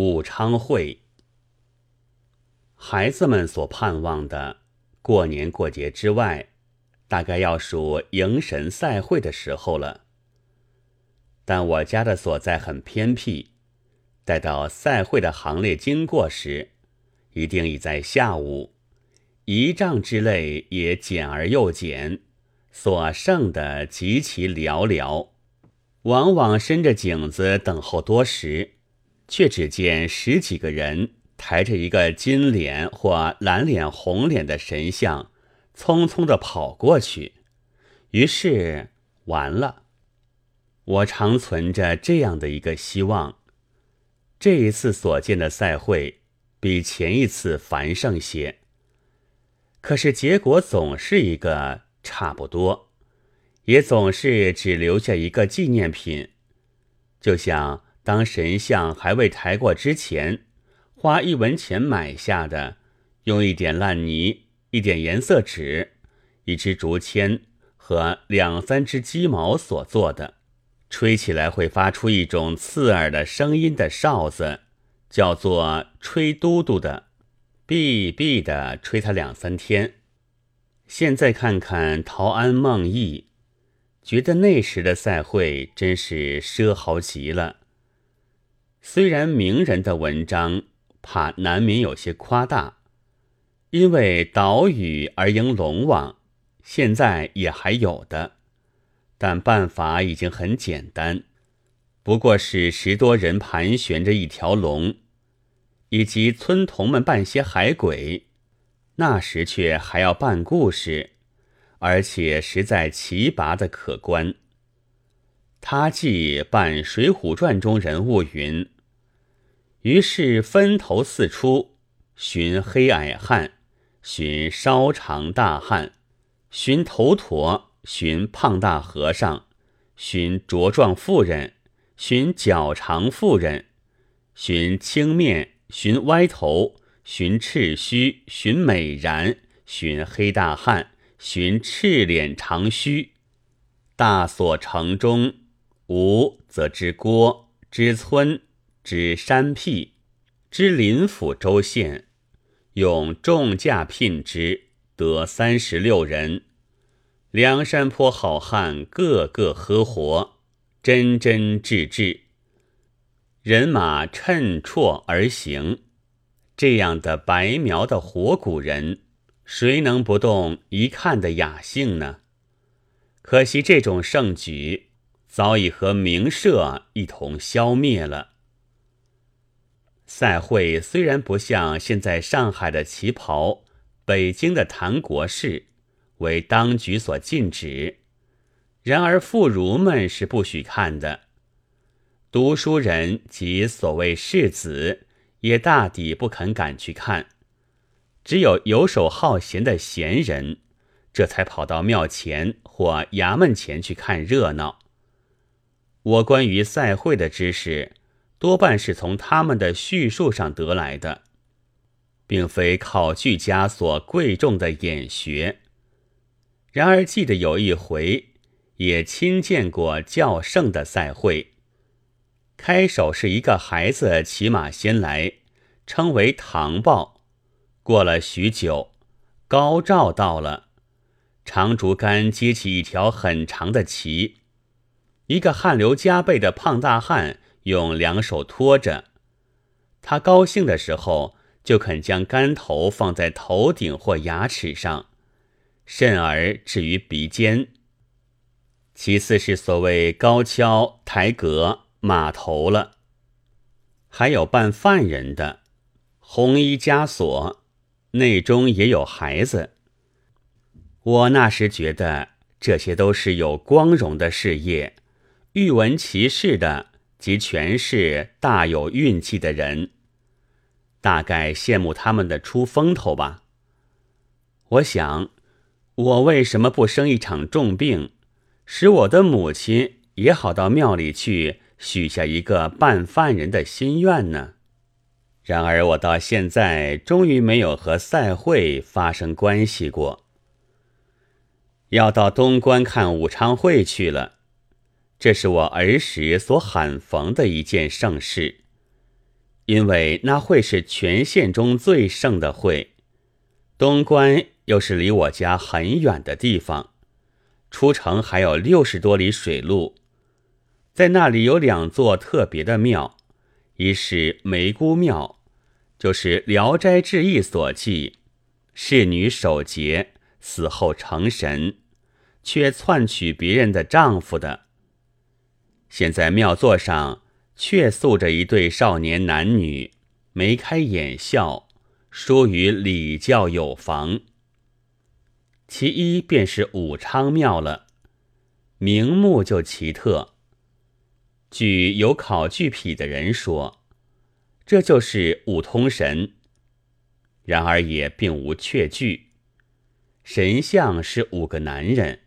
武昌会，孩子们所盼望的过年过节之外，大概要数迎神赛会的时候了。但我家的所在很偏僻，待到赛会的行列经过时，一定已在下午，仪仗之类也简而又简，所剩的极其寥寥，往往伸着颈子等候多时，却只见十几个人抬着一个金脸或蓝脸、红脸的神像，匆匆的跑过去，于是完了。我常存着这样的一个希望：这一次所见的赛会比前一次繁盛些。可是结果总是一个差不多，也总是只留下一个纪念品。就像当神像还未抬过之前，花一文钱买下的，用一点烂泥、一点颜色纸、一支竹签和两三只鸡毛所做的。吹起来会发出一种刺耳的声音的哨子，叫做吹嘟嘟的，哔哔的吹它两三天。现在看看陶庵梦忆，觉得那时的赛会真是奢豪极了。虽然名人的文章怕难免有些夸大，因为岛屿而迎龙王，现在也还有的。但办法已经很简单，不过是十多人盘旋着一条龙，以及村童们扮些海鬼。那时却还要办故事，而且实在奇拔的可观。他既扮《水浒传》中人物云，于是分头四出，寻黑矮汉，寻稍长大汉，寻头陀。寻胖大和尚，寻茁壮妇人，寻脚长妇人，寻青面，寻歪头，寻赤须，寻美髯，寻黑大汉，寻赤脸长须。大所城中，无则知郭，知村，知山僻，知林府州县，用重价聘之，得三十六人。梁山坡好汉个个呵活，真真挚挚，人马趁绰而行。这样的白描的活古人，谁能不动一看的雅兴呢？可惜这种盛举早已和名社一同消灭了。赛会虽然不像现在上海的旗袍，北京的谭国士。为当局所禁止，然而妇孺们是不许看的。读书人及所谓士子也大抵不肯赶去看，只有游手好闲的闲人，这才跑到庙前或衙门前去看热闹。我关于赛会的知识，多半是从他们的叙述上得来的，并非考据家所贵重的眼学。然而记得有一回，也亲见过较盛的赛会。开首是一个孩子骑马先来，称为唐报。过了许久，高照到了，长竹竿接起一条很长的旗，一个汗流浃背的胖大汉用两手托着。他高兴的时候，就肯将竿头放在头顶或牙齿上。甚而至于鼻尖。其次是所谓高跷、抬阁、马头了，还有扮犯人的，红衣枷锁，内中也有孩子。我那时觉得这些都是有光荣的事业，欲闻其事的，即全是大有运气的人，大概羡慕他们的出风头吧。我想。我为什么不生一场重病，使我的母亲也好到庙里去许下一个办犯人的心愿呢？然而我到现在终于没有和赛会发生关系过。要到东关看武昌会去了，这是我儿时所罕逢的一件盛事。因为那会是全县中最盛的会。东关又是离我家很远的地方，出城还有六十多里水路。在那里有两座特别的庙，一是梅姑庙，就是《聊斋志异》所记，侍女守节死后成神，却篡取别人的丈夫的。现在庙座上却塑着一对少年男女，眉开眼笑，疏于礼教有房。其一便是武昌庙了，名目就奇特。据有考据癖的人说，这就是五通神。然而也并无确据。神像是五个男人，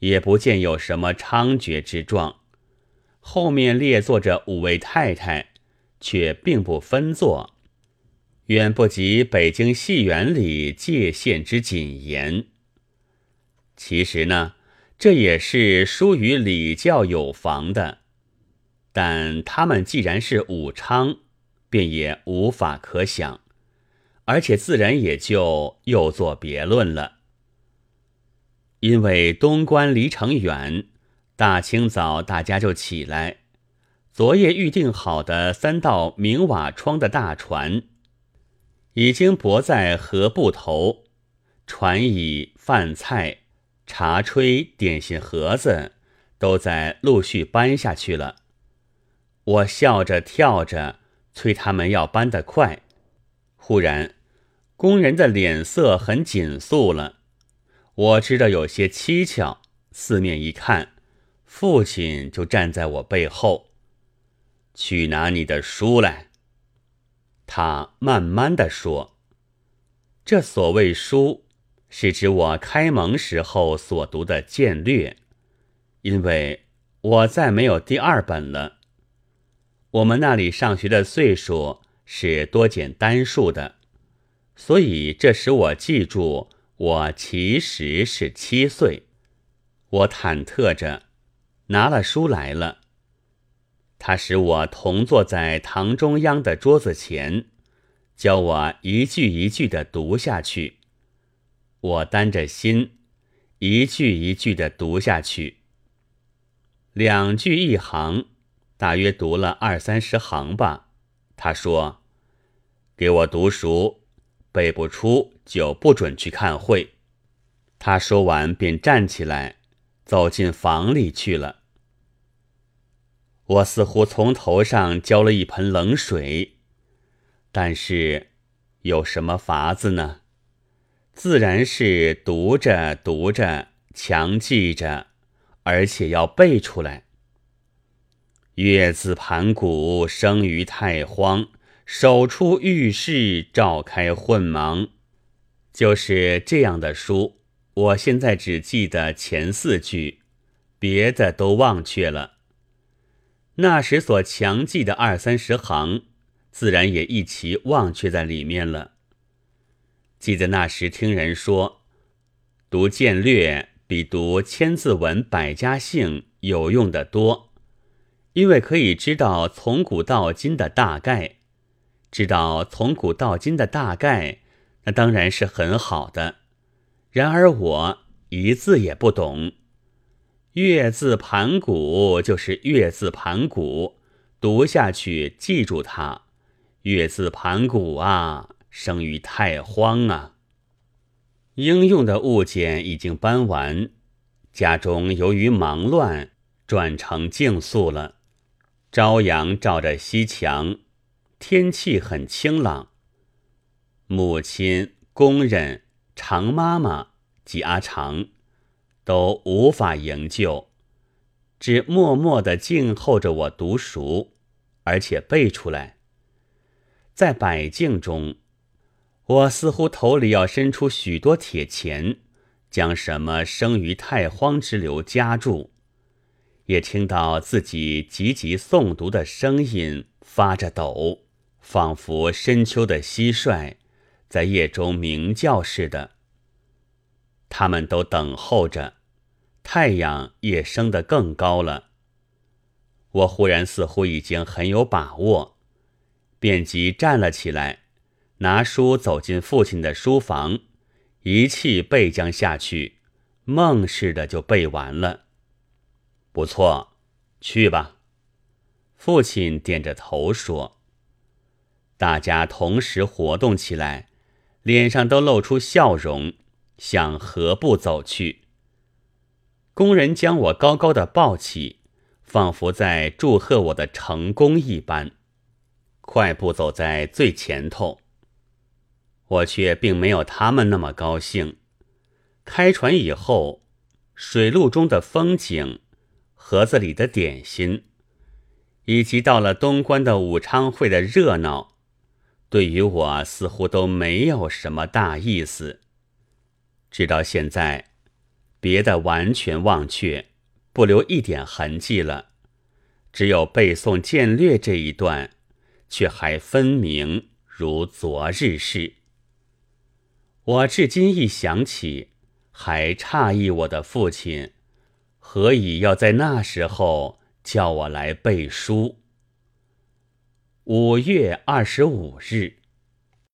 也不见有什么猖獗之状。后面列坐着五位太太，却并不分坐，远不及北京戏园里界限之谨严。其实呢，这也是疏于礼教有房的。但他们既然是武昌，便也无法可想，而且自然也就又作别论了。因为东关离城远，大清早大家就起来，昨夜预定好的三道明瓦窗的大船，已经泊在河埠头，船椅、饭菜、茶炊、点心盒子，都在陆续搬下去了。我笑着跳着催他们要搬得快，忽然工人的脸色很紧肃了。我知道有些蹊跷，四面一看，父亲就站在我背后。去拿你的书来。他慢慢的说：“这所谓书，是指我开蒙时候所读的剑略，因为我再没有第二本了。”我们那里上学的岁数是多减单数的，所以这使我记住我其实是七岁。我忐忑着拿了书来了，他使我同坐在堂中央的桌子前，教我一句一句的读下去。我担着心，一句一句的读下去，两句一行。大约读了二三十行吧，他说：“给我读熟，背不出就不准去看会。”他说完便站起来，走进房里去了。我似乎从头上浇了一盆冷水，但是有什么法子呢？自然是读着读着，强记着，而且要背出来。月字盘古生于太荒，手出玉室，照开混茫，就是这样的书。我现在只记得前四句，别的都忘却了。那时所强记的二三十行，自然也一齐忘却在里面了。记得那时听人说，读剑略比读千字文、百家姓有用的多。因为可以知道从古到今的大概，知道从古到今的大概，那当然是很好的。然而我一字也不懂，月字盘古就是月字盘古，读下去记住它。月字盘古啊，生于太荒啊。应用的物件已经搬完，家中由于忙乱，转成静肃了。朝阳照着西墙，天气很清朗。母亲、工人、常妈妈及阿长都无法营救，只默默的静候着我读熟，而且背出来。在百境中，我似乎头里要伸出许多铁钳，将什么生于太荒之流夹住。也听到自己急急诵读的声音发着抖，仿佛深秋的蟋蟀在夜中鸣叫似的。他们都等候着，太阳也升得更高了。我忽然似乎已经很有把握，便即站了起来，拿书走进父亲的书房，一气背将下去，梦似的就背完了。不错，去吧。父亲点着头说。大家同时活动起来，脸上都露出笑容，向河部走去。工人将我高高的抱起，仿佛在祝贺我的成功一般，快步走在最前头。我却并没有他们那么高兴。开船以后，水路中的风景，盒子里的点心，以及到了东关的武昌会的热闹。对于我似乎都没有什么大意思。直到现在，别的完全忘却，不留一点痕迹了，只有背诵渐略这一段，却还分明如昨日事。我至今一想起，还诧异我的父亲何以要在那时候叫我来背书。五月二十五日。